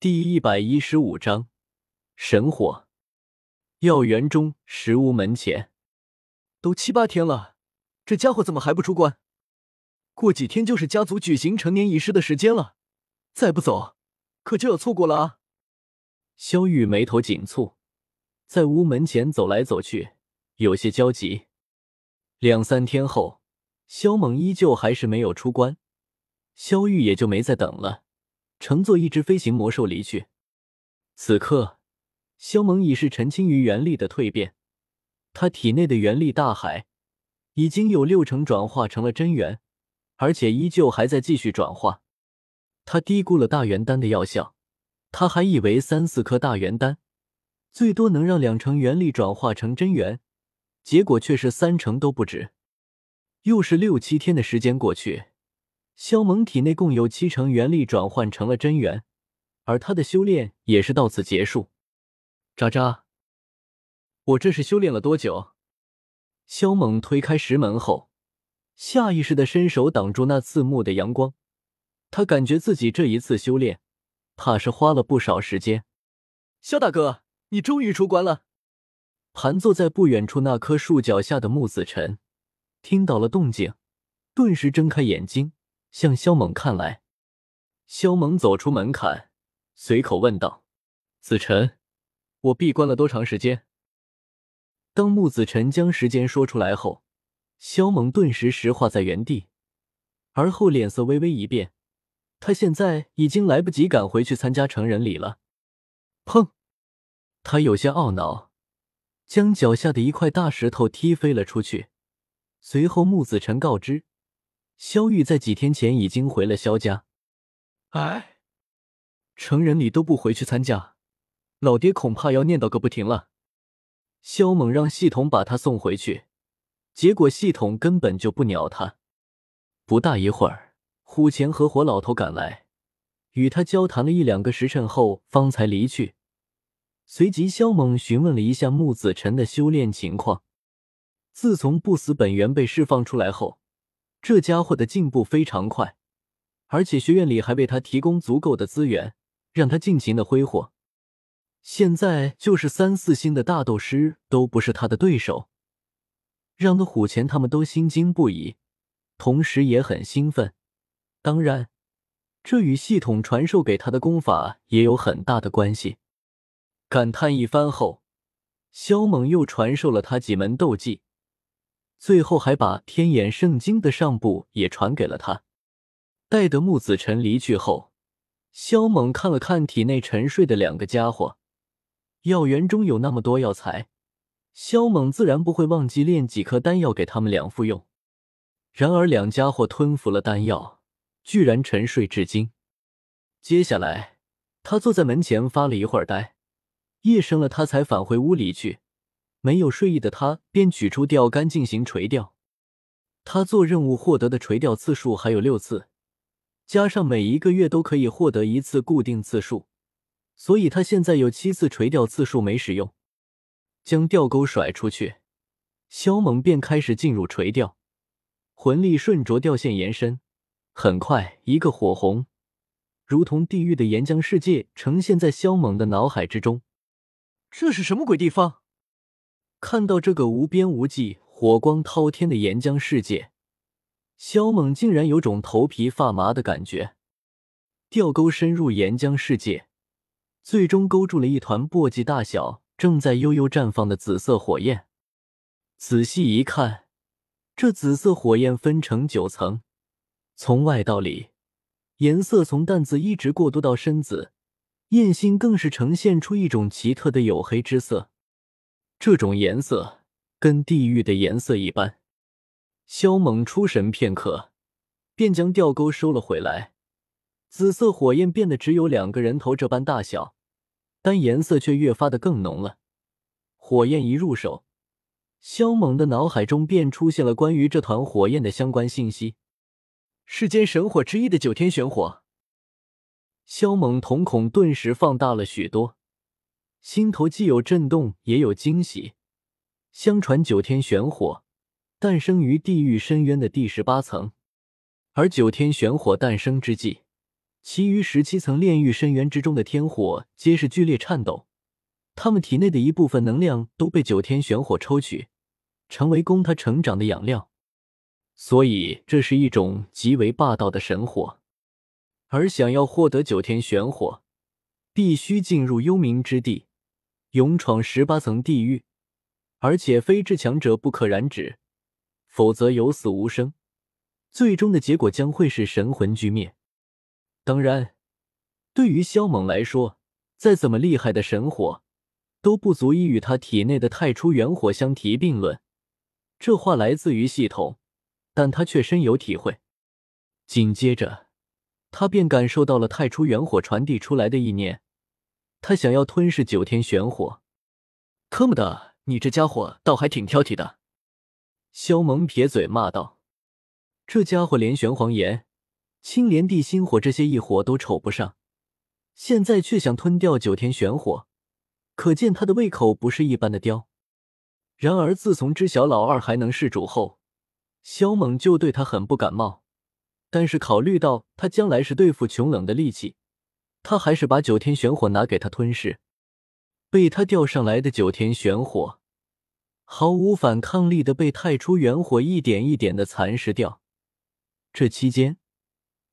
第一百一十五章神火。药园中石屋门前，都七八天了，这家伙怎么还不出关？过几天就是家族举行成年仪式的时间了，再不走，可就要错过了啊！萧玉眉头紧蹙，在屋门前走来走去，有些焦急。两三天后，萧猛依旧还是没有出关，萧玉也就没再等了。乘坐一只飞行魔兽离去。此刻，萧猛已是陈清于元力的蜕变，他体内的元力大海已经有六成转化成了真元，而且依旧还在继续转化。他低估了大元丹的药效，他还以为三四颗大元丹最多能让两成元力转化成真元，结果却是三成都不止。又是六七天的时间过去。萧猛体内共有七成元力转换成了真元，而他的修炼也是到此结束。渣渣，我这是修炼了多久？萧猛推开石门后，下意识的伸手挡住那刺目的阳光。他感觉自己这一次修炼，怕是花了不少时间。萧大哥，你终于出关了！盘坐在不远处那棵树脚下的木子辰，听到了动静，顿时睁开眼睛。向萧猛看来，萧猛走出门槛，随口问道：“子辰，我闭关了多长时间？”当穆子辰将时间说出来后，萧猛顿时石化在原地，而后脸色微微一变，他现在已经来不及赶回去参加成人礼了。砰！他有些懊恼，将脚下的一块大石头踢飞了出去。随后，穆子辰告知。萧玉在几天前已经回了萧家。哎，成人礼都不回去参加，老爹恐怕要念叨个不停了。萧猛让系统把他送回去，结果系统根本就不鸟他。不大一会儿，虎钳和火老头赶来，与他交谈了一两个时辰后，方才离去。随即，萧猛询问了一下木子辰的修炼情况。自从不死本源被释放出来后，这家伙的进步非常快，而且学院里还为他提供足够的资源，让他尽情的挥霍。现在就是三四星的大斗师都不是他的对手，让的虎钳他们都心惊不已，同时也很兴奋。当然，这与系统传授给他的功法也有很大的关系。感叹一番后，萧猛又传授了他几门斗技。最后还把天眼圣经的上部也传给了他。待得木子辰离去后，萧猛看了看体内沉睡的两个家伙。药园中有那么多药材，萧猛自然不会忘记炼几颗丹药给他们两服用。然而两家伙吞服了丹药，居然沉睡至今。接下来，他坐在门前发了一会儿呆，夜深了，他才返回屋里去。没有睡意的他，便取出钓竿进行垂钓。他做任务获得的垂钓次数还有六次，加上每一个月都可以获得一次固定次数，所以他现在有七次垂钓次数没使用。将钓钩甩出去，萧猛便开始进入垂钓，魂力顺着钓线延伸，很快，一个火红，如同地狱的岩浆世界呈现在萧猛的脑海之中。这是什么鬼地方？看到这个无边无际、火光滔天的岩浆世界，萧猛竟然有种头皮发麻的感觉。钓钩深入岩浆世界，最终勾住了一团簸箕大小、正在悠悠绽放的紫色火焰。仔细一看，这紫色火焰分成九层，从外到里，颜色从淡紫一直过渡到深紫，焰心更是呈现出一种奇特的黝黑之色。这种颜色跟地狱的颜色一般。萧猛出神片刻，便将钓钩收了回来。紫色火焰变得只有两个人头这般大小，但颜色却越发的更浓了。火焰一入手，萧猛的脑海中便出现了关于这团火焰的相关信息：世间神火之一的九天玄火。萧猛瞳孔顿时放大了许多。心头既有震动，也有惊喜。相传九天玄火诞生于地狱深渊的第十八层，而九天玄火诞生之际，其余十七层炼狱深渊之中的天火皆是剧烈颤抖，他们体内的一部分能量都被九天玄火抽取，成为供他成长的养料。所以，这是一种极为霸道的神火。而想要获得九天玄火，必须进入幽冥之地，勇闯十八层地狱，而且非至强者不可染指，否则有死无生，最终的结果将会是神魂俱灭。当然，对于萧猛来说，再怎么厉害的神火，都不足以与他体内的太初元火相提并论。这话来自于系统，但他却深有体会。紧接着，他便感受到了太初元火传递出来的意念，他想要吞噬九天玄火。特么的，你这家伙倒还挺挑剔的！萧猛撇嘴骂道：“这家伙连玄黄炎。”青莲地心火这些异火都瞅不上，现在却想吞掉九天玄火，可见他的胃口不是一般的刁。然而自从知晓老二还能弑主后，萧猛就对他很不感冒。但是考虑到他将来是对付穷冷的利器，他还是把九天玄火拿给他吞噬。被他钓上来的九天玄火，毫无反抗力的被太初元火一点一点的蚕食掉。这期间。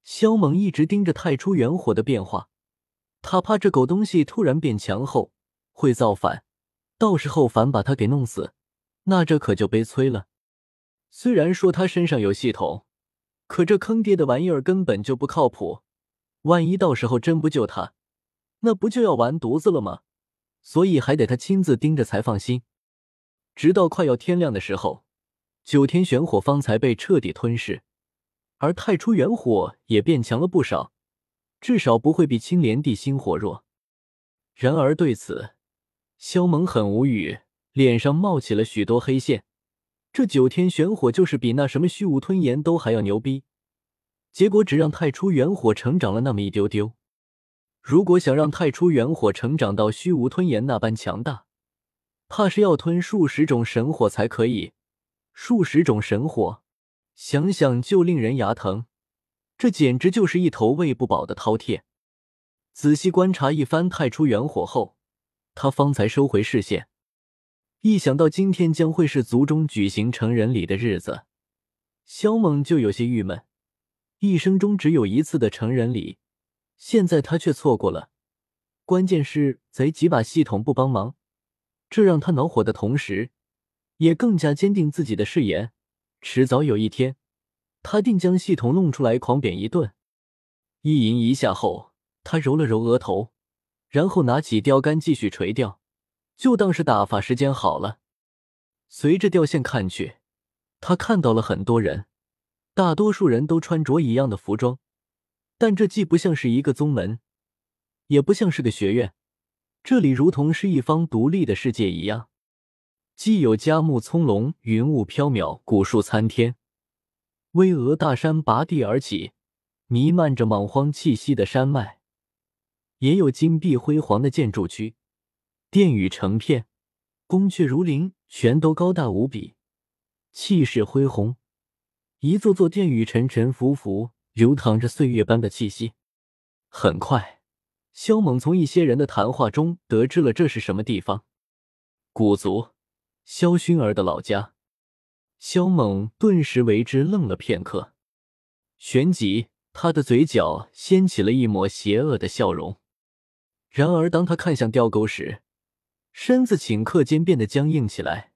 萧猛一直盯着太初元火的变化，他怕这狗东西突然变强后会造反，到时候反把他给弄死，那这可就悲催了。虽然说他身上有系统，可这坑爹的玩意儿根本就不靠谱，万一到时候真不救他，那不就要完犊子了吗？所以还得他亲自盯着才放心。直到快要天亮的时候，九天玄火方才被彻底吞噬。而太初元火也变强了不少，至少不会比青莲地心火弱。然而对此，萧猛很无语，脸上冒起了许多黑线。这九天玄火就是比那什么虚无吞炎都还要牛逼，结果只让太初元火成长了那么一丢丢。如果想让太初元火成长到虚无吞炎那般强大，怕是要吞数十种神火才可以。数十种神火。想想就令人牙疼，这简直就是一头喂不饱的饕餮。仔细观察一番太初元火后，他方才收回视线。一想到今天将会是族中举行成人礼的日子，萧猛就有些郁闷。一生中只有一次的成人礼，现在他却错过了。关键是贼几把系统不帮忙，这让他恼火的同时，也更加坚定自己的誓言。迟早有一天，他定将系统弄出来狂扁一顿。意淫一下后，他揉了揉额头，然后拿起钓竿继续垂钓，就当是打发时间好了。随着钓线看去，他看到了很多人，大多数人都穿着一样的服装，但这既不像是一个宗门，也不像是个学院，这里如同是一方独立的世界一样。既有佳木葱茏、云雾飘渺、古树参天、巍峨大山拔地而起、弥漫着莽荒气息的山脉，也有金碧辉煌的建筑区，殿宇成片，宫阙如林，全都高大无比，气势恢宏。一座座殿宇沉沉浮浮，流淌着岁月般的气息。很快，萧猛从一些人的谈话中得知了这是什么地方——古族。萧薰儿的老家，萧猛顿时为之愣了片刻，旋即他的嘴角掀起了一抹邪恶的笑容。然而，当他看向钓钩时，身子顷刻间变得僵硬起来。